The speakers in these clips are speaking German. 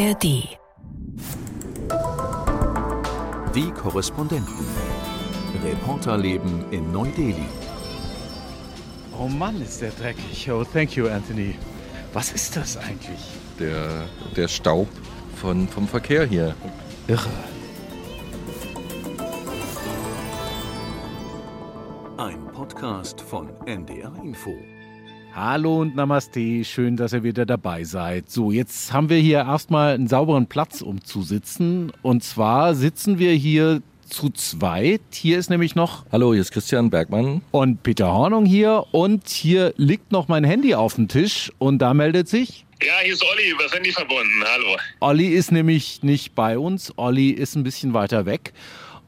ARD. Die Korrespondenten. Reporterleben in Neu-Delhi. Oh Mann, ist der dreckig. Oh, thank you, Anthony. Was ist das eigentlich? Der, der Staub von, vom Verkehr hier. Irre. Ein Podcast von NDR Info. Hallo und Namaste, schön, dass ihr wieder dabei seid. So, jetzt haben wir hier erstmal einen sauberen Platz, um zu sitzen. Und zwar sitzen wir hier zu zweit. Hier ist nämlich noch. Hallo, hier ist Christian Bergmann. Und Peter Hornung hier. Und hier liegt noch mein Handy auf dem Tisch. Und da meldet sich. Ja, hier ist Olli über Handy verbunden. Hallo. Olli ist nämlich nicht bei uns. Olli ist ein bisschen weiter weg.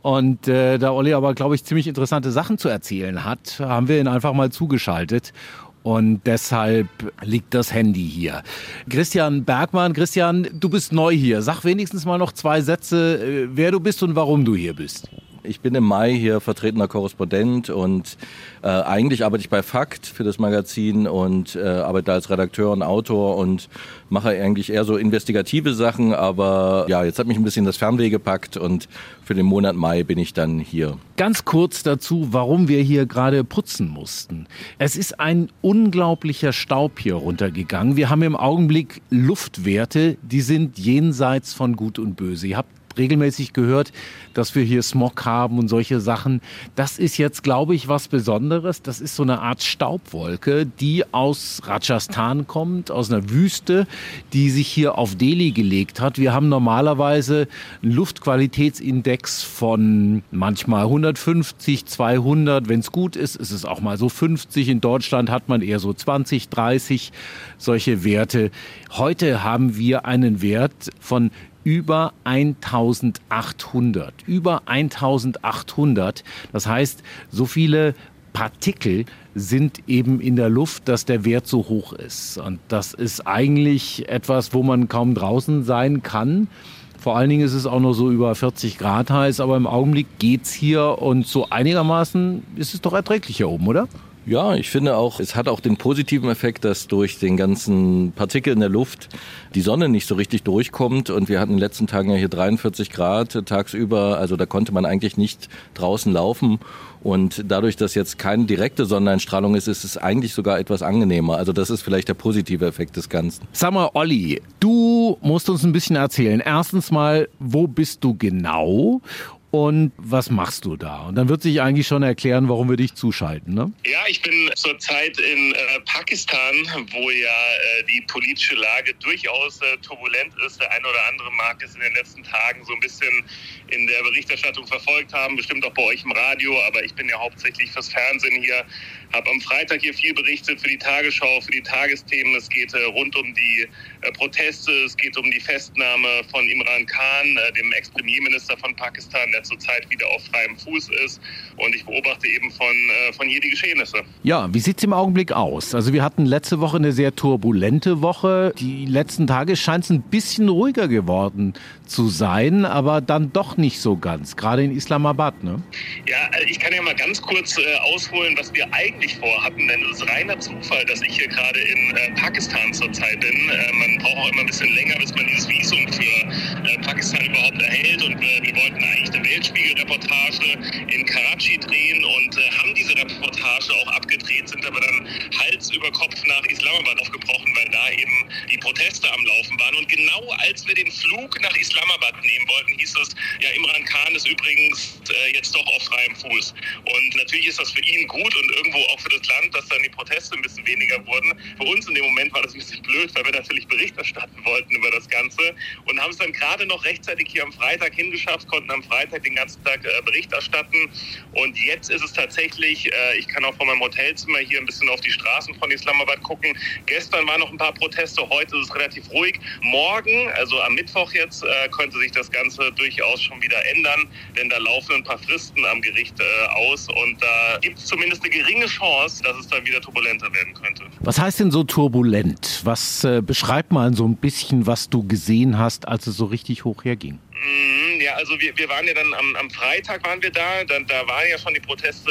Und äh, da Olli aber, glaube ich, ziemlich interessante Sachen zu erzählen hat, haben wir ihn einfach mal zugeschaltet. Und deshalb liegt das Handy hier. Christian Bergmann, Christian, du bist neu hier. Sag wenigstens mal noch zwei Sätze, äh, wer du bist und warum du hier bist. Ich bin im Mai hier vertretener Korrespondent und äh, eigentlich arbeite ich bei Fakt für das Magazin und äh, arbeite als Redakteur und Autor und mache eigentlich eher so investigative Sachen, aber ja, jetzt hat mich ein bisschen das Fernweh gepackt und für den Monat Mai bin ich dann hier. Ganz kurz dazu, warum wir hier gerade putzen mussten. Es ist ein unglaublicher Staub hier runtergegangen. Wir haben im Augenblick Luftwerte, die sind jenseits von Gut und Böse. Ihr habt regelmäßig gehört, dass wir hier Smog haben und solche Sachen. Das ist jetzt, glaube ich, was Besonderes. Das ist so eine Art Staubwolke, die aus Rajasthan kommt, aus einer Wüste, die sich hier auf Delhi gelegt hat. Wir haben normalerweise einen Luftqualitätsindex von manchmal 150, 200. Wenn es gut ist, ist es auch mal so 50. In Deutschland hat man eher so 20, 30 solche Werte. Heute haben wir einen Wert von über 1800. Über 1800. Das heißt, so viele Partikel sind eben in der Luft, dass der Wert so hoch ist. Und das ist eigentlich etwas, wo man kaum draußen sein kann. Vor allen Dingen ist es auch noch so über 40 Grad heiß, aber im Augenblick geht's hier und so einigermaßen ist es doch erträglich hier oben, oder? Ja, ich finde auch, es hat auch den positiven Effekt, dass durch den ganzen Partikel in der Luft die Sonne nicht so richtig durchkommt. Und wir hatten in den letzten Tagen ja hier 43 Grad tagsüber. Also da konnte man eigentlich nicht draußen laufen. Und dadurch, dass jetzt keine direkte Sonneneinstrahlung ist, ist es eigentlich sogar etwas angenehmer. Also das ist vielleicht der positive Effekt des Ganzen. Sag mal, Olli, du musst uns ein bisschen erzählen. Erstens mal, wo bist du genau? Und was machst du da? Und dann wird sich eigentlich schon erklären, warum wir dich zuschalten. Ne? Ja, ich bin zurzeit in äh, Pakistan, wo ja äh, die politische Lage durchaus äh, turbulent ist. Der eine oder andere mag es in den letzten Tagen so ein bisschen in der Berichterstattung verfolgt haben, bestimmt auch bei euch im Radio, aber ich bin ja hauptsächlich fürs Fernsehen hier, habe am Freitag hier viel berichtet für die Tagesschau, für die Tagesthemen. Es geht äh, rund um die äh, Proteste, es geht um die Festnahme von Imran Khan, äh, dem Ex-Premierminister von Pakistan, der zurzeit wieder auf freiem Fuß ist. Und ich beobachte eben von, von hier die Geschehnisse. Ja, wie sieht es im Augenblick aus? Also wir hatten letzte Woche eine sehr turbulente Woche. Die letzten Tage scheint es ein bisschen ruhiger geworden zu sein, aber dann doch nicht so ganz, gerade in Islamabad. Ne? Ja, also ich kann ja mal ganz kurz äh, ausholen, was wir eigentlich vorhatten, denn es ist reiner Zufall, dass ich hier gerade in äh, Pakistan zurzeit bin. Äh, man braucht auch immer ein bisschen länger, bis man dieses Visum für äh, Pakistan überhaupt erhält und wir wollten eigentlich eine Weltspiegel-Reportage in Karachi drehen und äh, haben diese Reportage auch abgedreht, sind aber dann Hals über Kopf nach Islamabad aufgebrochen, da eben die Proteste am Laufen waren. Und genau als wir den Flug nach Islamabad nehmen wollten, hieß es, ja, Imran Khan ist übrigens äh, jetzt doch auf freiem Fuß. Und natürlich ist das für ihn gut und irgendwo auch für das Land, dass dann die Proteste ein bisschen weniger wurden. Für uns in dem Moment war das ein bisschen blöd, weil wir natürlich Bericht erstatten wollten über das Ganze und haben es dann gerade noch rechtzeitig hier am Freitag hingeschafft, konnten am Freitag den ganzen Tag äh, Bericht erstatten. Und jetzt ist es tatsächlich, äh, ich kann auch von meinem Hotelzimmer hier ein bisschen auf die Straßen von Islamabad gucken. Gestern waren noch ein paar Proteste, heute ist es relativ ruhig. Morgen, also am Mittwoch jetzt, äh, könnte sich das Ganze durchaus schon wieder ändern, denn da laufen ein paar Fristen am Gericht äh, aus und da gibt es zumindest eine geringe Chance, dass es dann wieder turbulenter werden könnte. Was heißt denn so turbulent? Was äh, beschreibt mal so ein bisschen, was du gesehen hast, als es so richtig hoch herging? Mm, Ja, also wir, wir waren ja dann am, am Freitag waren wir da. Dann, da waren ja schon die Proteste,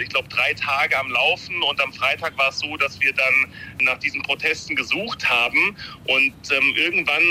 ich glaube, drei Tage am Laufen. Und am Freitag war es so, dass wir dann nach diesen Protesten gesucht haben. Und ähm, irgendwann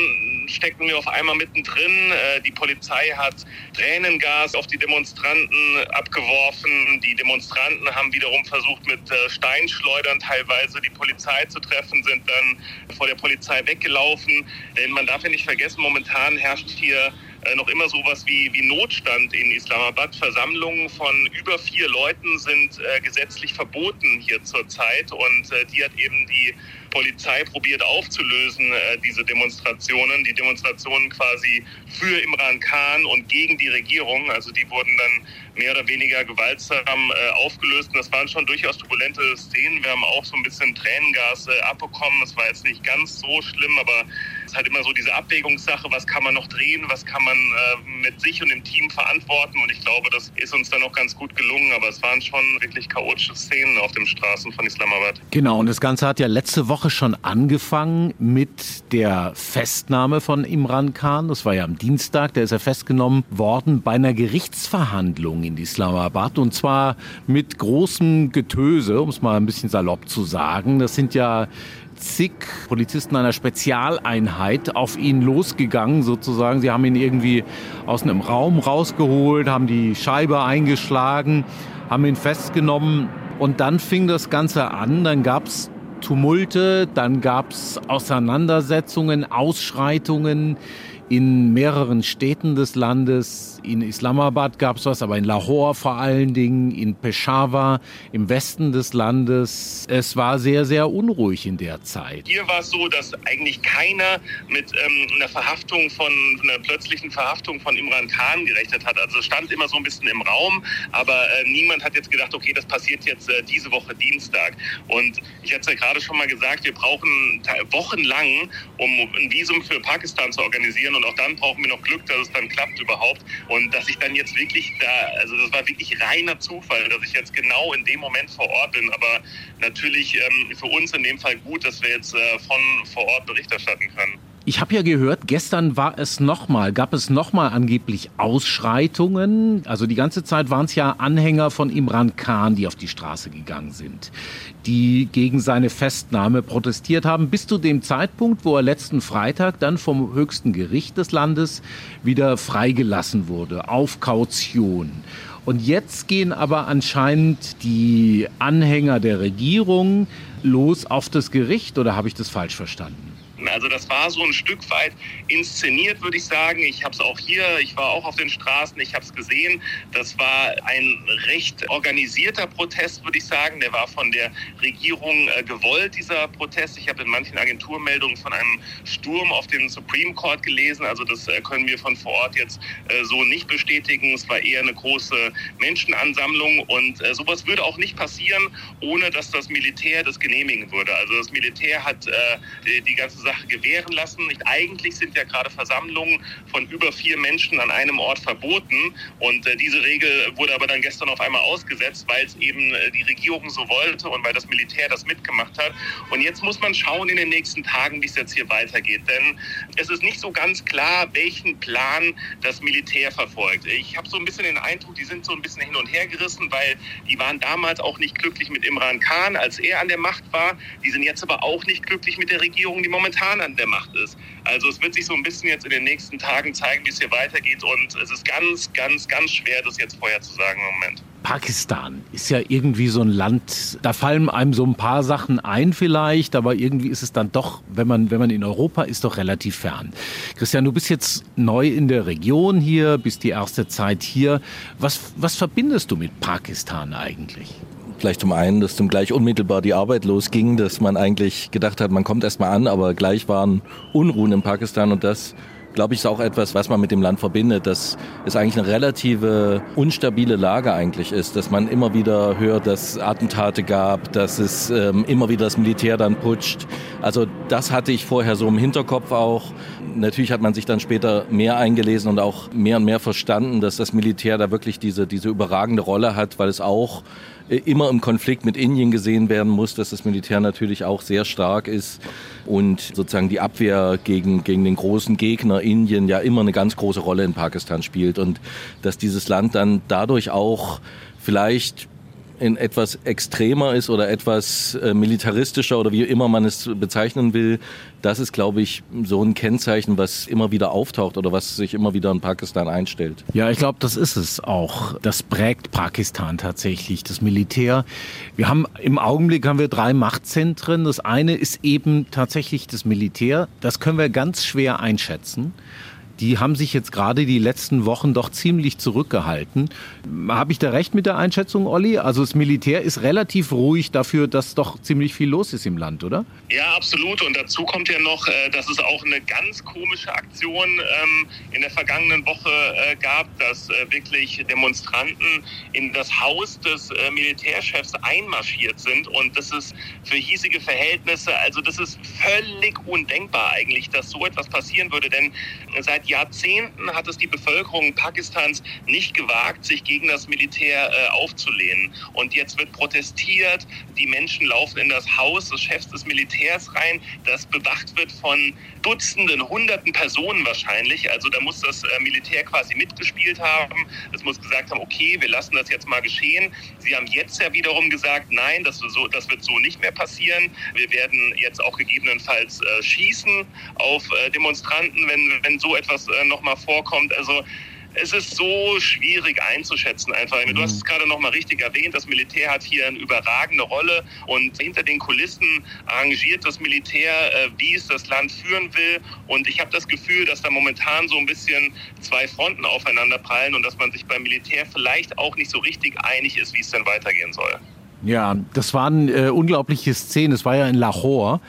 steckten wir auf einmal mittendrin. Äh, die Polizei hat Tränengas auf die Demonstranten abgeworfen. Die Demonstranten haben wiederum versucht, mit äh, Steinschleudern teilweise die Polizei zu treffen, sind dann vor der Polizei weggelaufen. Denn man darf ja nicht vergessen, momentan herrscht hier äh, noch immer sowas wie, wie Notstand in Islamabad. Versammlungen von über vier Leuten sind äh, gesetzlich verboten hier zurzeit und äh, die hat eben die Polizei probiert aufzulösen, äh, diese Demonstrationen. Die Demonstrationen quasi für Imran Khan und gegen die Regierung. Also die wurden dann mehr oder weniger gewaltsam äh, aufgelöst. Und das waren schon durchaus turbulente Szenen. Wir haben auch so ein bisschen Tränengas äh, abbekommen. Es war jetzt nicht ganz so schlimm, aber es ist halt immer so diese Abwägungssache, was kann man noch drehen, was kann man äh, mit sich und dem Team verantworten. Und ich glaube, das ist uns dann auch ganz gut gelungen. Aber es waren schon wirklich chaotische Szenen auf den Straßen von Islamabad. Genau, und das Ganze hat ja letzte Woche schon angefangen mit der Festnahme von Imran Khan. Das war ja am Dienstag, der ist ja festgenommen worden bei einer Gerichtsverhandlung in Islamabad. Und zwar mit großem Getöse, um es mal ein bisschen salopp zu sagen. Das sind ja zig Polizisten einer Spezialeinheit auf ihn losgegangen sozusagen. Sie haben ihn irgendwie aus einem Raum rausgeholt, haben die Scheibe eingeschlagen, haben ihn festgenommen und dann fing das Ganze an. Dann gab es Tumulte, dann gab es Auseinandersetzungen, Ausschreitungen in mehreren Städten des Landes. In Islamabad gab es was, aber in Lahore vor allen Dingen, in Peshawar im Westen des Landes. Es war sehr, sehr unruhig in der Zeit. Hier war es so, dass eigentlich keiner mit ähm, einer Verhaftung von, einer plötzlichen Verhaftung von Imran Khan gerechnet hat. Also stand immer so ein bisschen im Raum, aber äh, niemand hat jetzt gedacht, okay, das passiert jetzt äh, diese Woche Dienstag. Und ich hatte es ja gerade schon mal gesagt, wir brauchen wochenlang, um ein Visum für Pakistan zu organisieren und auch dann brauchen wir noch Glück, dass es dann klappt überhaupt. Und dass ich dann jetzt wirklich da, also das war wirklich reiner Zufall, dass ich jetzt genau in dem Moment vor Ort bin. Aber natürlich ähm, für uns in dem Fall gut, dass wir jetzt äh, von vor Ort Bericht erstatten können. Ich habe ja gehört, gestern war es nochmal, gab es nochmal angeblich Ausschreitungen. Also die ganze Zeit waren es ja Anhänger von Imran Khan, die auf die Straße gegangen sind, die gegen seine Festnahme protestiert haben, bis zu dem Zeitpunkt, wo er letzten Freitag dann vom höchsten Gericht des Landes wieder freigelassen wurde, auf Kaution. Und jetzt gehen aber anscheinend die Anhänger der Regierung los auf das Gericht, oder habe ich das falsch verstanden? Also das war so ein Stück weit inszeniert, würde ich sagen. Ich habe es auch hier, ich war auch auf den Straßen, ich habe es gesehen. Das war ein recht organisierter Protest, würde ich sagen. Der war von der Regierung äh, gewollt, dieser Protest. Ich habe in manchen Agenturmeldungen von einem Sturm auf den Supreme Court gelesen. Also das äh, können wir von vor Ort jetzt äh, so nicht bestätigen. Es war eher eine große Menschenansammlung und äh, sowas würde auch nicht passieren, ohne dass das Militär das genehmigen würde. Also das Militär hat äh, die ganze Sache Sache gewähren lassen. Eigentlich sind ja gerade Versammlungen von über vier Menschen an einem Ort verboten. Und äh, diese Regel wurde aber dann gestern auf einmal ausgesetzt, weil es eben äh, die Regierung so wollte und weil das Militär das mitgemacht hat. Und jetzt muss man schauen in den nächsten Tagen, wie es jetzt hier weitergeht. Denn es ist nicht so ganz klar, welchen Plan das Militär verfolgt. Ich habe so ein bisschen den Eindruck, die sind so ein bisschen hin und her gerissen, weil die waren damals auch nicht glücklich mit Imran Khan, als er an der Macht war. Die sind jetzt aber auch nicht glücklich mit der Regierung, die momentan momentan an der Macht ist. Also es wird sich so ein bisschen jetzt in den nächsten Tagen zeigen, wie es hier weitergeht. Und es ist ganz, ganz, ganz schwer, das jetzt vorher zu sagen im Moment. Pakistan ist ja irgendwie so ein Land, da fallen einem so ein paar Sachen ein vielleicht, aber irgendwie ist es dann doch, wenn man, wenn man in Europa ist, doch relativ fern. Christian, du bist jetzt neu in der Region hier, bist die erste Zeit hier. Was, was verbindest du mit Pakistan eigentlich? Gleich zum einen, dass zum gleich unmittelbar die Arbeit losging, dass man eigentlich gedacht hat, man kommt erstmal an, aber gleich waren Unruhen in Pakistan und das glaube ich, ist auch etwas, was man mit dem Land verbindet, dass es eigentlich eine relative unstabile Lage eigentlich ist, dass man immer wieder hört, dass Attentate gab, dass es ähm, immer wieder das Militär dann putscht. Also das hatte ich vorher so im Hinterkopf auch. Natürlich hat man sich dann später mehr eingelesen und auch mehr und mehr verstanden, dass das Militär da wirklich diese, diese überragende Rolle hat, weil es auch immer im Konflikt mit Indien gesehen werden muss, dass das Militär natürlich auch sehr stark ist und sozusagen die Abwehr gegen, gegen den großen Gegner Indien ja immer eine ganz große Rolle in Pakistan spielt. Und dass dieses Land dann dadurch auch vielleicht in etwas extremer ist oder etwas äh, militaristischer oder wie immer man es bezeichnen will, das ist, glaube ich, so ein Kennzeichen, was immer wieder auftaucht oder was sich immer wieder in Pakistan einstellt. Ja, ich glaube, das ist es auch. Das prägt Pakistan tatsächlich, das Militär. Wir haben im Augenblick haben wir drei Machtzentren. Das eine ist eben tatsächlich das Militär. Das können wir ganz schwer einschätzen die haben sich jetzt gerade die letzten Wochen doch ziemlich zurückgehalten. Habe ich da recht mit der Einschätzung, Olli? Also das Militär ist relativ ruhig dafür, dass doch ziemlich viel los ist im Land, oder? Ja, absolut. Und dazu kommt ja noch, äh, dass es auch eine ganz komische Aktion ähm, in der vergangenen Woche äh, gab, dass äh, wirklich Demonstranten in das Haus des Militärchefs einmarschiert sind. Und das ist für hiesige Verhältnisse, also das ist völlig undenkbar eigentlich, dass so etwas passieren würde. Denn seit Jahrzehnten hat es die Bevölkerung Pakistans nicht gewagt, sich gegen das Militär äh, aufzulehnen. Und jetzt wird protestiert, die Menschen laufen in das Haus des Chefs des Militärs rein, das bewacht wird von Dutzenden, Hunderten Personen wahrscheinlich. Also da muss das äh, Militär quasi mitgespielt haben. Es muss gesagt haben, okay, wir lassen das jetzt mal geschehen. Sie haben jetzt ja wiederum gesagt, nein, das, so, das wird so nicht mehr passieren. Wir werden jetzt auch gegebenenfalls äh, schießen auf äh, Demonstranten, wenn, wenn so etwas äh, nochmal vorkommt. Also es ist so schwierig einzuschätzen einfach. Du hast es gerade nochmal richtig erwähnt, das Militär hat hier eine überragende Rolle und hinter den Kulissen arrangiert das Militär, äh, wie es das Land führen will. Und ich habe das Gefühl, dass da momentan so ein bisschen zwei Fronten aufeinander prallen und dass man sich beim Militär vielleicht auch nicht so richtig einig ist, wie es denn weitergehen soll. Ja, das waren äh, unglaubliche Szenen. Es war ja in Lahore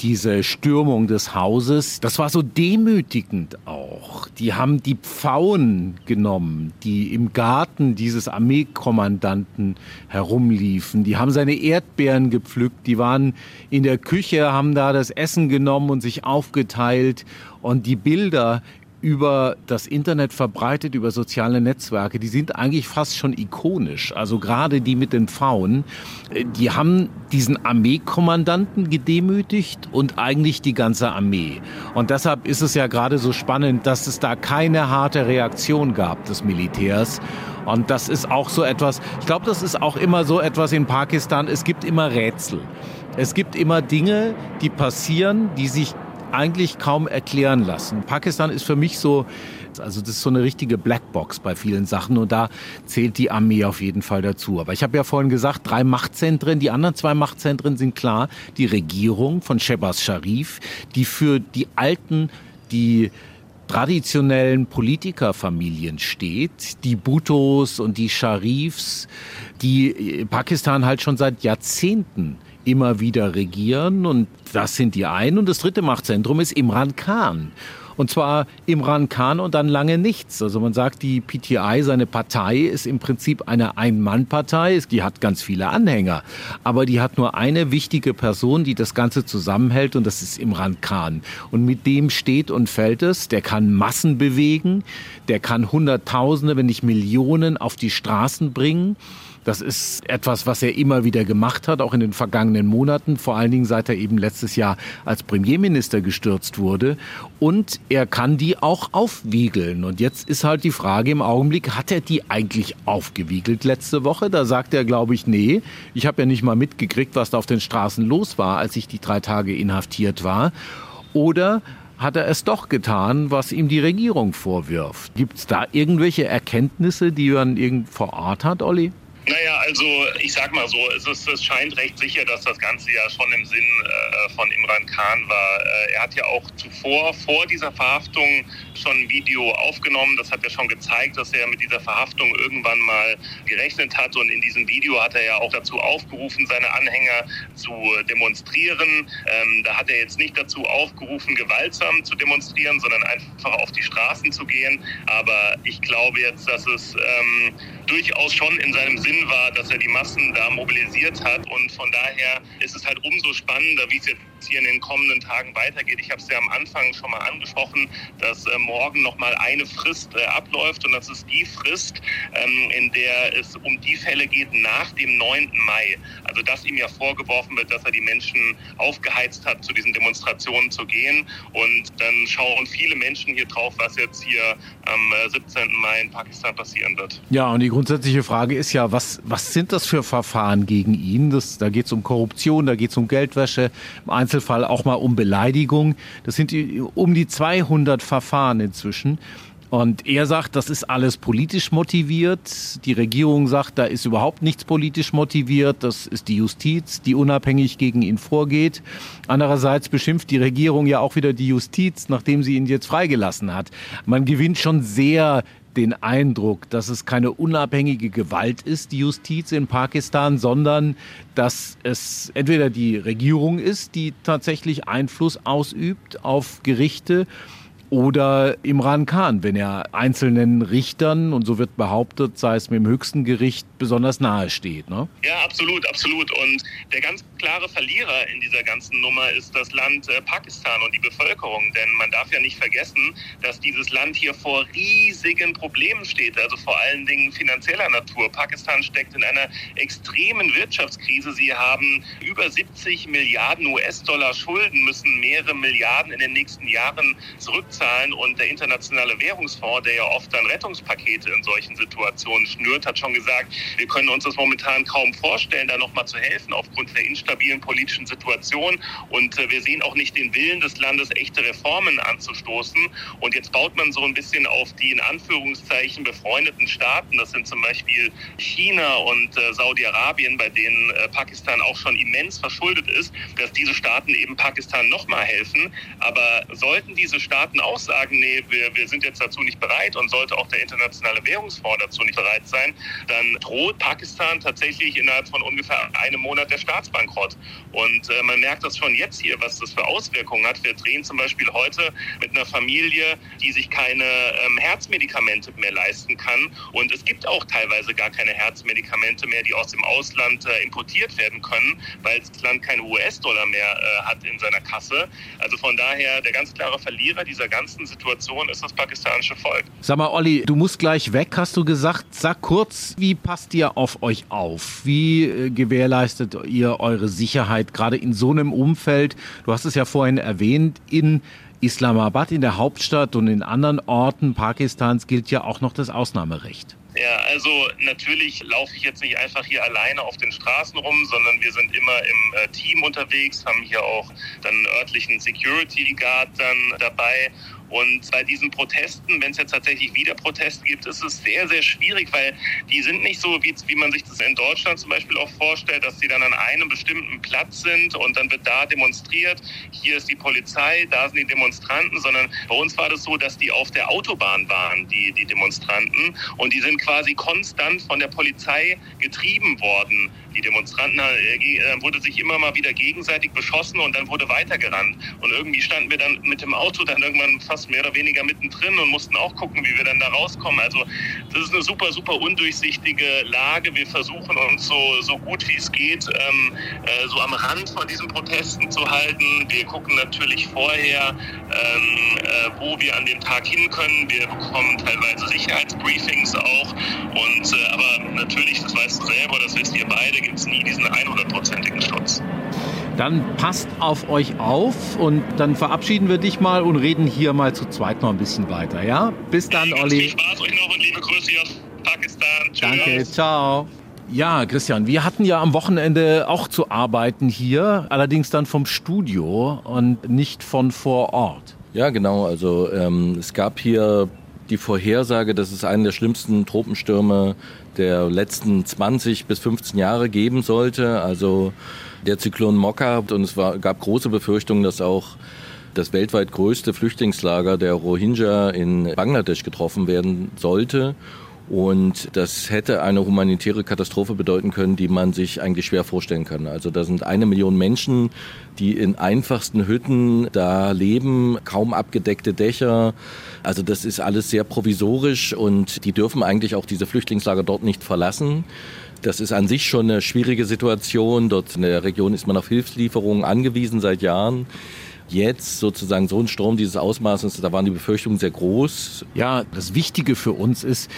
diese Stürmung des Hauses, das war so demütigend auch. Die haben die Pfauen genommen, die im Garten dieses Armeekommandanten herumliefen. Die haben seine Erdbeeren gepflückt, die waren in der Küche, haben da das Essen genommen und sich aufgeteilt. Und die Bilder über das Internet verbreitet, über soziale Netzwerke, die sind eigentlich fast schon ikonisch. Also gerade die mit den Pfauen, äh, die haben diesen Armeekommandanten gedemütigt und eigentlich die ganze Armee. Und deshalb ist es ja gerade so spannend, dass es da keine harte Reaktion gab des Militärs. Und das ist auch so etwas, ich glaube, das ist auch immer so etwas in Pakistan, es gibt immer Rätsel. Es gibt immer Dinge, die passieren, die sich eigentlich kaum erklären lassen. Pakistan ist für mich so, also das ist so eine richtige Blackbox bei vielen Sachen und da zählt die Armee auf jeden Fall dazu. Aber ich habe ja vorhin gesagt, drei Machtzentren, die anderen zwei Machtzentren sind klar die Regierung von Shebas Sharif, die für die alten, die traditionellen Politikerfamilien steht, die Bhuttos und die Sharifs, die Pakistan halt schon seit Jahrzehnten immer wieder regieren und das sind die einen. Und das dritte Machtzentrum ist Imran Khan. Und zwar Imran Khan und dann lange nichts. Also man sagt, die PTI, seine Partei, ist im Prinzip eine Ein-Mann-Partei. Die hat ganz viele Anhänger. Aber die hat nur eine wichtige Person, die das Ganze zusammenhält und das ist Imran Khan. Und mit dem steht und fällt es. Der kann Massen bewegen. Der kann Hunderttausende, wenn nicht Millionen auf die Straßen bringen. Das ist etwas, was er immer wieder gemacht hat, auch in den vergangenen Monaten, vor allen Dingen seit er eben letztes Jahr als Premierminister gestürzt wurde. Und er kann die auch aufwiegeln. Und jetzt ist halt die Frage im Augenblick, hat er die eigentlich aufgewiegelt letzte Woche? Da sagt er, glaube ich, nee. Ich habe ja nicht mal mitgekriegt, was da auf den Straßen los war, als ich die drei Tage inhaftiert war. Oder hat er es doch getan, was ihm die Regierung vorwirft. Gibt es da irgendwelche Erkenntnisse, die man vor Ort hat, Olli? Naja, also ich sag mal so, es, ist, es scheint recht sicher, dass das Ganze ja schon im Sinn äh, von Imran Khan war. Äh, er hat ja auch zuvor, vor dieser Verhaftung, schon ein Video aufgenommen. Das hat ja schon gezeigt, dass er mit dieser Verhaftung irgendwann mal gerechnet hat. Und in diesem Video hat er ja auch dazu aufgerufen, seine Anhänger zu demonstrieren. Ähm, da hat er jetzt nicht dazu aufgerufen, gewaltsam zu demonstrieren, sondern einfach auf die Straßen zu gehen. Aber ich glaube jetzt, dass es ähm, durchaus schon in seinem Sinn war, dass er die Massen da mobilisiert hat. Und von daher ist es halt umso spannender, wie es jetzt hier in den kommenden Tagen weitergeht. Ich habe es ja am Anfang schon mal angesprochen, dass äh, morgen noch mal eine Frist äh, abläuft und das ist die Frist, ähm, in der es um die Fälle geht nach dem 9. Mai. Also dass ihm ja vorgeworfen wird, dass er die Menschen aufgeheizt hat, zu diesen Demonstrationen zu gehen. Und dann schauen viele Menschen hier drauf, was jetzt hier am 17. Äh, Mai in Pakistan passieren wird. Ja, und die grundsätzliche Frage ist ja, was, was sind das für Verfahren gegen ihn? Das, da geht es um Korruption, da geht es um Geldwäsche, im Einzelfall auch mal um Beleidigung. Das sind die, um die 200 Verfahren inzwischen. Und er sagt, das ist alles politisch motiviert. Die Regierung sagt, da ist überhaupt nichts politisch motiviert. Das ist die Justiz, die unabhängig gegen ihn vorgeht. Andererseits beschimpft die Regierung ja auch wieder die Justiz, nachdem sie ihn jetzt freigelassen hat. Man gewinnt schon sehr den Eindruck, dass es keine unabhängige Gewalt ist, die Justiz in Pakistan, sondern dass es entweder die Regierung ist, die tatsächlich Einfluss ausübt auf Gerichte oder Imran Khan, wenn er einzelnen Richtern, und so wird behauptet, sei es mit dem höchsten Gericht, besonders nahe steht. Ne? Ja, absolut, absolut. Und der ganz klare Verlierer in dieser ganzen Nummer ist das Land äh, Pakistan und die Bevölkerung. Denn man darf ja nicht vergessen, dass dieses Land hier vor riesigen Problemen steht, also vor allen Dingen finanzieller Natur. Pakistan steckt in einer extremen Wirtschaftskrise. Sie haben über 70 Milliarden US-Dollar Schulden, müssen mehrere Milliarden in den nächsten Jahren zurückzahlen zahlen. Und der Internationale Währungsfonds, der ja oft dann Rettungspakete in solchen Situationen schnürt, hat schon gesagt, wir können uns das momentan kaum vorstellen, da nochmal zu helfen aufgrund der instabilen politischen Situation. Und äh, wir sehen auch nicht den Willen des Landes, echte Reformen anzustoßen. Und jetzt baut man so ein bisschen auf die in Anführungszeichen befreundeten Staaten. Das sind zum Beispiel China und äh, Saudi-Arabien, bei denen äh, Pakistan auch schon immens verschuldet ist, dass diese Staaten eben Pakistan nochmal helfen. Aber sollten diese Staaten auch auch sagen, nee, wir, wir sind jetzt dazu nicht bereit und sollte auch der internationale Währungsfonds dazu nicht bereit sein, dann droht Pakistan tatsächlich innerhalb von ungefähr einem Monat der Staatsbankrott. Und äh, man merkt das schon jetzt hier, was das für Auswirkungen hat. Wir drehen zum Beispiel heute mit einer Familie, die sich keine ähm, Herzmedikamente mehr leisten kann. Und es gibt auch teilweise gar keine Herzmedikamente mehr, die aus dem Ausland äh, importiert werden können, weil das Land keine US-Dollar mehr äh, hat in seiner Kasse. Also von daher der ganz klare Verlierer dieser ganzen ganzen Situation ist das pakistanische Volk. Sag mal, Olli, du musst gleich weg, hast du gesagt. Sag kurz, wie passt ihr auf euch auf? Wie äh, gewährleistet ihr eure Sicherheit gerade in so einem Umfeld? Du hast es ja vorhin erwähnt, in Islamabad, in der Hauptstadt und in anderen Orten Pakistans gilt ja auch noch das Ausnahmerecht. Ja, also natürlich laufe ich jetzt nicht einfach hier alleine auf den Straßen rum, sondern wir sind immer im äh, Team unterwegs, haben hier auch dann einen örtlichen Security Guard dann dabei und bei diesen Protesten, wenn es jetzt tatsächlich wieder Proteste gibt, ist es sehr, sehr schwierig, weil die sind nicht so, wie, wie man sich das in Deutschland zum Beispiel auch vorstellt, dass sie dann an einem bestimmten Platz sind und dann wird da demonstriert. Hier ist die Polizei, da sind die Demonstranten, sondern bei uns war das so, dass die auf der Autobahn waren, die, die Demonstranten. Und die sind quasi konstant von der Polizei getrieben worden die Demonstranten äh, äh, wurde sich immer mal wieder gegenseitig beschossen und dann wurde weitergerannt. Und irgendwie standen wir dann mit dem Auto dann irgendwann fast mehr oder weniger mittendrin und mussten auch gucken, wie wir dann da rauskommen. Also das ist eine super, super undurchsichtige Lage. Wir versuchen uns so, so gut wie es geht, ähm, äh, so am Rand von diesen Protesten zu halten. Wir gucken natürlich vorher, ähm, äh, wo wir an dem Tag hin können. Wir bekommen teilweise Sicherheitsbriefings auch. Und äh, aber natürlich, das weißt du selber, das wisst ihr beide, gibt es nie diesen 100%igen Schutz. Dann passt auf euch auf und dann verabschieden wir dich mal und reden hier mal zu zweit noch ein bisschen weiter, ja? Bis dann, Olli. Viel Spaß euch noch und liebe Grüße aus Pakistan. Tschüss. Danke, ciao. Ja, Christian, wir hatten ja am Wochenende auch zu arbeiten hier, allerdings dann vom Studio und nicht von vor Ort. Ja, genau. Also ähm, es gab hier die Vorhersage, dass es einen der schlimmsten Tropenstürme der letzten 20 bis 15 Jahre geben sollte. Also der Zyklon Mokka und es war, gab große Befürchtungen, dass auch das weltweit größte Flüchtlingslager der Rohingya in Bangladesch getroffen werden sollte. Und das hätte eine humanitäre Katastrophe bedeuten können, die man sich eigentlich schwer vorstellen kann. Also da sind eine Million Menschen, die in einfachsten Hütten da leben, kaum abgedeckte Dächer. Also das ist alles sehr provisorisch und die dürfen eigentlich auch diese Flüchtlingslager dort nicht verlassen. Das ist an sich schon eine schwierige Situation. Dort in der Region ist man auf Hilfslieferungen angewiesen seit Jahren jetzt sozusagen so ein Sturm dieses Ausmaßes, da waren die Befürchtungen sehr groß. Ja, das Wichtige für uns ist,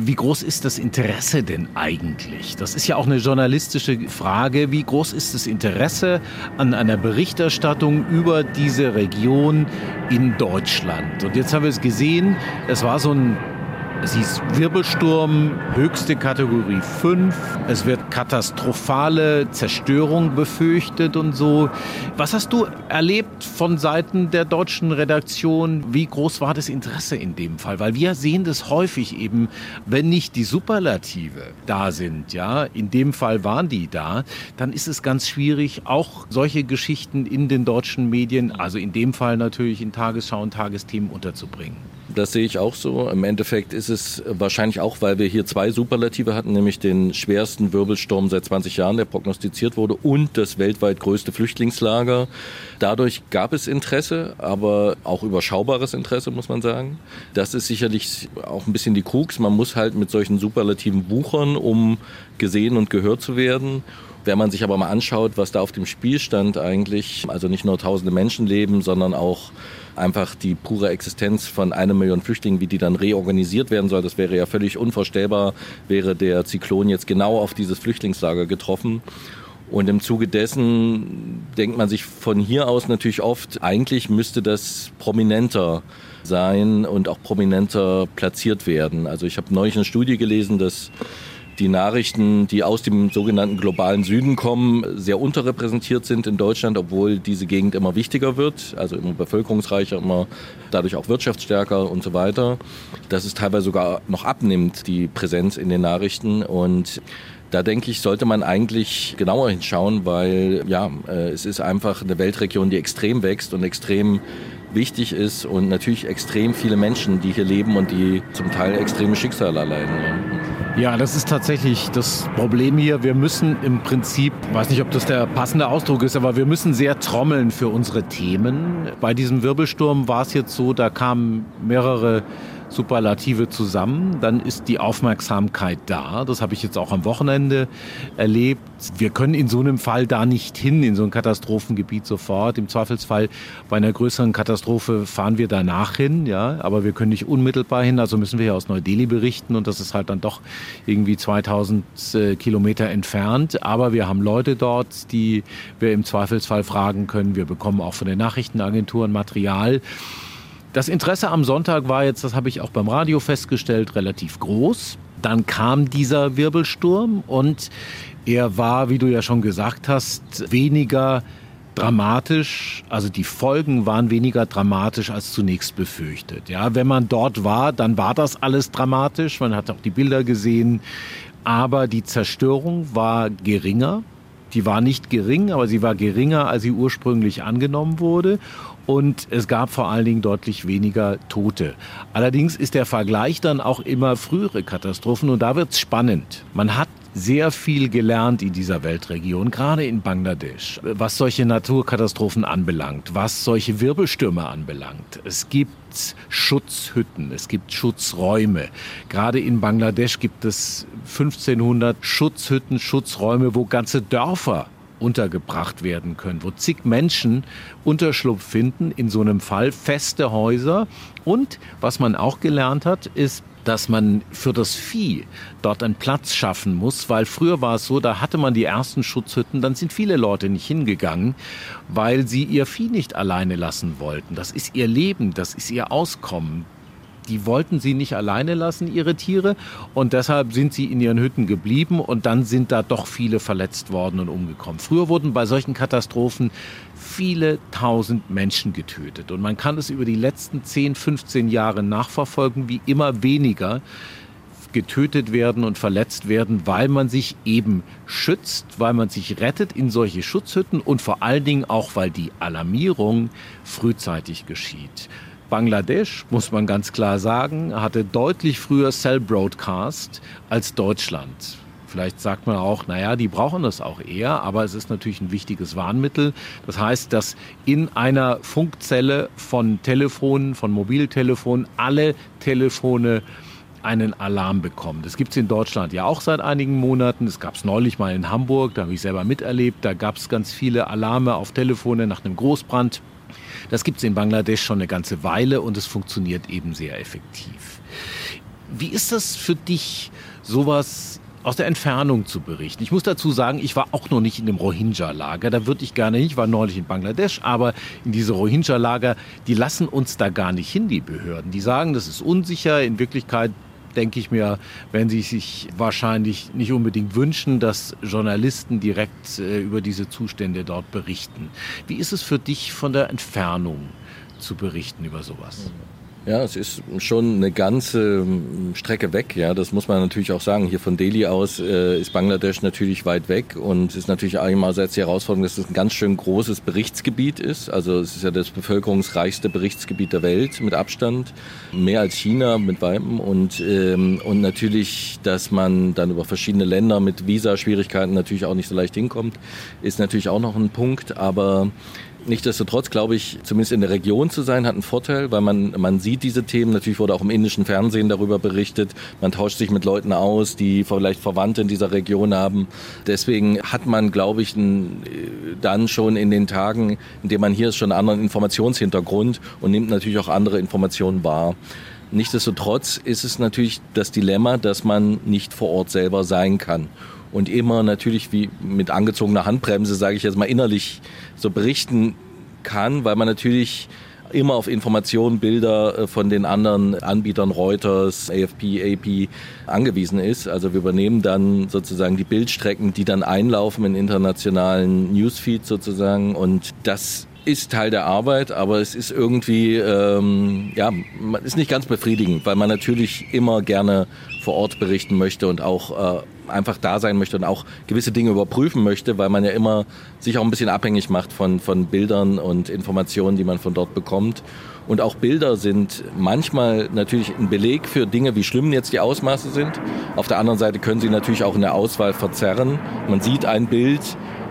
wie groß ist das Interesse denn eigentlich? Das ist ja auch eine journalistische Frage. Wie groß ist das Interesse an einer Berichterstattung über diese Region in Deutschland? Und jetzt haben wir es gesehen, es war so ein es hieß Wirbelsturm, höchste Kategorie 5. Es wird katastrophale Zerstörung befürchtet und so. Was hast du erlebt von Seiten der deutschen Redaktion? Wie groß war das Interesse in dem Fall? Weil wir sehen das häufig eben, wenn nicht die Superlative da sind, ja, in dem Fall waren die da, dann ist es ganz schwierig, auch solche Geschichten in den deutschen Medien, also in dem Fall natürlich in Tagesschau und Tagesthemen unterzubringen. Das sehe ich auch so. Im Endeffekt ist es wahrscheinlich auch, weil wir hier zwei Superlative hatten, nämlich den schwersten Wirbelsturm seit 20 Jahren, der prognostiziert wurde, und das weltweit größte Flüchtlingslager. Dadurch gab es Interesse, aber auch überschaubares Interesse, muss man sagen. Das ist sicherlich auch ein bisschen die Krux. Man muss halt mit solchen Superlativen buchern, um gesehen und gehört zu werden. Wenn man sich aber mal anschaut, was da auf dem Spiel stand eigentlich, also nicht nur tausende Menschenleben, sondern auch einfach die pure Existenz von einer Million Flüchtlingen, wie die dann reorganisiert werden soll, das wäre ja völlig unvorstellbar, wäre der Zyklon jetzt genau auf dieses Flüchtlingslager getroffen. Und im Zuge dessen denkt man sich von hier aus natürlich oft, eigentlich müsste das prominenter sein und auch prominenter platziert werden. Also ich habe neulich eine Studie gelesen, dass die Nachrichten, die aus dem sogenannten globalen Süden kommen, sehr unterrepräsentiert sind in Deutschland, obwohl diese Gegend immer wichtiger wird, also immer bevölkerungsreicher, immer dadurch auch wirtschaftsstärker und so weiter. Dass es teilweise sogar noch abnimmt, die Präsenz in den Nachrichten und da denke ich, sollte man eigentlich genauer hinschauen, weil ja, äh, es ist einfach eine Weltregion, die extrem wächst und extrem wichtig ist und natürlich extrem viele Menschen, die hier leben und die zum Teil extreme Schicksale erleiden. Ja, das ist tatsächlich das Problem hier. Wir müssen im Prinzip, weiß nicht, ob das der passende Ausdruck ist, aber wir müssen sehr trommeln für unsere Themen. Bei diesem Wirbelsturm war es jetzt so, da kamen mehrere Superlative zusammen, dann ist die Aufmerksamkeit da. Das habe ich jetzt auch am Wochenende erlebt. Wir können in so einem Fall da nicht hin, in so ein Katastrophengebiet sofort. Im Zweifelsfall bei einer größeren Katastrophe fahren wir danach hin, ja, aber wir können nicht unmittelbar hin. Also müssen wir ja aus Neu-Delhi berichten und das ist halt dann doch irgendwie 2000 äh, Kilometer entfernt. Aber wir haben Leute dort, die wir im Zweifelsfall fragen können. Wir bekommen auch von den Nachrichtenagenturen Material. Das Interesse am Sonntag war jetzt, das habe ich auch beim Radio festgestellt, relativ groß. Dann kam dieser Wirbelsturm und er war, wie du ja schon gesagt hast, weniger dramatisch, also die Folgen waren weniger dramatisch als zunächst befürchtet. Ja, wenn man dort war, dann war das alles dramatisch. Man hat auch die Bilder gesehen, aber die Zerstörung war geringer. Die war nicht gering, aber sie war geringer, als sie ursprünglich angenommen wurde und es gab vor allen Dingen deutlich weniger Tote. Allerdings ist der Vergleich dann auch immer frühere Katastrophen und da wird es spannend. Man hat sehr viel gelernt in dieser Weltregion, gerade in Bangladesch, was solche Naturkatastrophen anbelangt, was solche Wirbelstürme anbelangt. Es gibt Schutzhütten, es gibt Schutzräume. Gerade in Bangladesch gibt es 1500 Schutzhütten, Schutzräume, wo ganze Dörfer untergebracht werden können, wo zig Menschen Unterschlupf finden, in so einem Fall feste Häuser. Und was man auch gelernt hat, ist, dass man für das Vieh dort einen Platz schaffen muss, weil früher war es so, da hatte man die ersten Schutzhütten, dann sind viele Leute nicht hingegangen, weil sie ihr Vieh nicht alleine lassen wollten. Das ist ihr Leben, das ist ihr Auskommen die wollten sie nicht alleine lassen, ihre Tiere. Und deshalb sind sie in ihren Hütten geblieben und dann sind da doch viele verletzt worden und umgekommen. Früher wurden bei solchen Katastrophen viele tausend Menschen getötet. Und man kann es über die letzten 10, 15 Jahre nachverfolgen, wie immer weniger getötet werden und verletzt werden, weil man sich eben schützt, weil man sich rettet in solche Schutzhütten und vor allen Dingen auch, weil die Alarmierung frühzeitig geschieht. Bangladesch, muss man ganz klar sagen, hatte deutlich früher Cell Broadcast als Deutschland. Vielleicht sagt man auch, naja, die brauchen das auch eher, aber es ist natürlich ein wichtiges Warnmittel. Das heißt, dass in einer Funkzelle von Telefonen, von Mobiltelefonen, alle Telefone einen Alarm bekommen. Das gibt es in Deutschland ja auch seit einigen Monaten. Das gab es neulich mal in Hamburg, da habe ich selber miterlebt. Da gab es ganz viele Alarme auf Telefone nach einem Großbrand. Das gibt es in Bangladesch schon eine ganze Weile und es funktioniert eben sehr effektiv. Wie ist das für dich, sowas aus der Entfernung zu berichten. Ich muss dazu sagen, ich war auch noch nicht in dem Rohingya-Lager. Da würde ich gerne hin. Ich war neulich in Bangladesch, aber in diese Rohingya-Lager, die lassen uns da gar nicht hin, die Behörden. Die sagen, das ist unsicher. In Wirklichkeit denke ich mir, wenn sie sich wahrscheinlich nicht unbedingt wünschen, dass Journalisten direkt äh, über diese Zustände dort berichten. Wie ist es für dich von der Entfernung zu berichten über sowas? Ja, es ist schon eine ganze ähm, Strecke weg. Ja, das muss man natürlich auch sagen. Hier von Delhi aus äh, ist Bangladesch natürlich weit weg und ist natürlich einerseits die Herausforderung, dass es ein ganz schön großes Berichtsgebiet ist. Also es ist ja das bevölkerungsreichste Berichtsgebiet der Welt mit Abstand, mehr als China mit Weitem und ähm, und natürlich, dass man dann über verschiedene Länder mit Visa-Schwierigkeiten natürlich auch nicht so leicht hinkommt, ist natürlich auch noch ein Punkt. Aber Nichtsdestotrotz glaube ich, zumindest in der Region zu sein, hat einen Vorteil, weil man, man sieht diese Themen. Natürlich wurde auch im indischen Fernsehen darüber berichtet. Man tauscht sich mit Leuten aus, die vielleicht Verwandte in dieser Region haben. Deswegen hat man, glaube ich, dann schon in den Tagen, in denen man hier ist, schon einen anderen Informationshintergrund und nimmt natürlich auch andere Informationen wahr. Nichtsdestotrotz ist es natürlich das Dilemma, dass man nicht vor Ort selber sein kann und immer natürlich wie mit angezogener Handbremse, sage ich jetzt mal innerlich, so berichten kann, weil man natürlich immer auf Informationen, Bilder äh, von den anderen Anbietern, Reuters, AFP, AP angewiesen ist. Also wir übernehmen dann sozusagen die Bildstrecken, die dann einlaufen in internationalen Newsfeeds sozusagen und das ist Teil der Arbeit, aber es ist irgendwie, ähm, ja, man ist nicht ganz befriedigend, weil man natürlich immer gerne vor Ort berichten möchte und auch äh, einfach da sein möchte und auch gewisse Dinge überprüfen möchte, weil man ja immer sich auch ein bisschen abhängig macht von, von Bildern und Informationen, die man von dort bekommt. Und auch Bilder sind manchmal natürlich ein Beleg für Dinge, wie schlimm jetzt die Ausmaße sind. Auf der anderen Seite können sie natürlich auch in der Auswahl verzerren. Man sieht ein Bild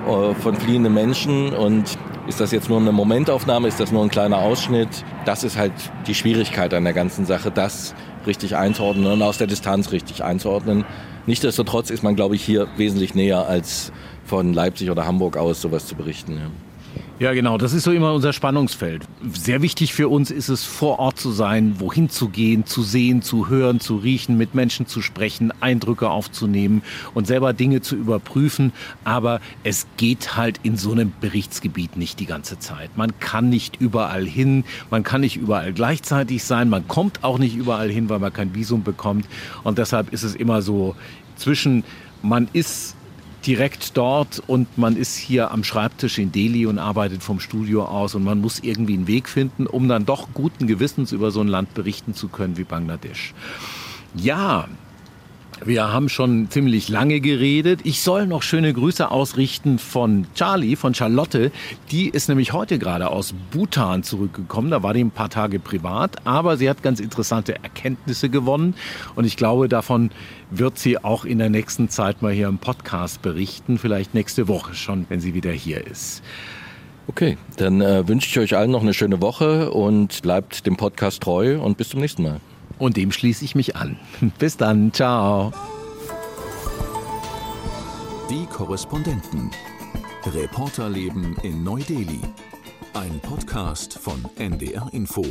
äh, von fliehenden Menschen und ist das jetzt nur eine Momentaufnahme, ist das nur ein kleiner Ausschnitt? Das ist halt die Schwierigkeit an der ganzen Sache, das richtig einzuordnen und aus der Distanz richtig einzuordnen. Nichtsdestotrotz ist man, glaube ich, hier wesentlich näher als von Leipzig oder Hamburg aus sowas zu berichten. Ja. Ja, genau. Das ist so immer unser Spannungsfeld. Sehr wichtig für uns ist es, vor Ort zu sein, wohin zu gehen, zu sehen, zu hören, zu riechen, mit Menschen zu sprechen, Eindrücke aufzunehmen und selber Dinge zu überprüfen. Aber es geht halt in so einem Berichtsgebiet nicht die ganze Zeit. Man kann nicht überall hin, man kann nicht überall gleichzeitig sein, man kommt auch nicht überall hin, weil man kein Visum bekommt. Und deshalb ist es immer so zwischen, man ist direkt dort und man ist hier am Schreibtisch in Delhi und arbeitet vom Studio aus und man muss irgendwie einen Weg finden, um dann doch guten Gewissens über so ein Land berichten zu können wie Bangladesch. Ja, wir haben schon ziemlich lange geredet. Ich soll noch schöne Grüße ausrichten von Charlie, von Charlotte. Die ist nämlich heute gerade aus Bhutan zurückgekommen. Da war die ein paar Tage privat, aber sie hat ganz interessante Erkenntnisse gewonnen. Und ich glaube, davon wird sie auch in der nächsten Zeit mal hier im Podcast berichten. Vielleicht nächste Woche schon, wenn sie wieder hier ist. Okay, dann äh, wünsche ich euch allen noch eine schöne Woche und bleibt dem Podcast treu und bis zum nächsten Mal. Und dem schließe ich mich an. Bis dann, ciao. Die Korrespondenten. Reporterleben in Neu-Delhi. Ein Podcast von NDR Info.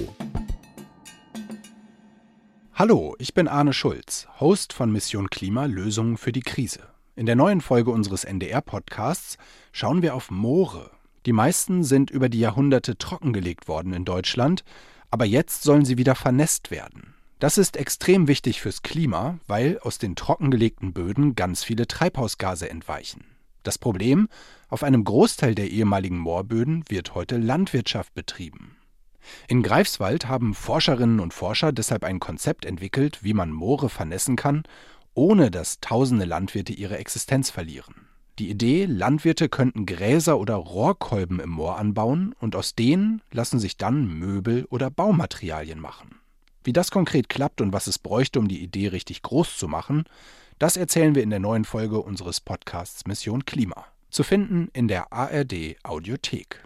Hallo, ich bin Arne Schulz, Host von Mission Klima Lösungen für die Krise. In der neuen Folge unseres NDR-Podcasts schauen wir auf Moore. Die meisten sind über die Jahrhunderte trockengelegt worden in Deutschland, aber jetzt sollen sie wieder vernässt werden. Das ist extrem wichtig fürs Klima, weil aus den trockengelegten Böden ganz viele Treibhausgase entweichen. Das Problem, auf einem Großteil der ehemaligen Moorböden wird heute Landwirtschaft betrieben. In Greifswald haben Forscherinnen und Forscher deshalb ein Konzept entwickelt, wie man Moore vernässen kann, ohne dass tausende Landwirte ihre Existenz verlieren. Die Idee, Landwirte könnten Gräser oder Rohrkolben im Moor anbauen und aus denen lassen sich dann Möbel oder Baumaterialien machen. Wie das konkret klappt und was es bräuchte, um die Idee richtig groß zu machen, das erzählen wir in der neuen Folge unseres Podcasts Mission Klima. Zu finden in der ARD Audiothek.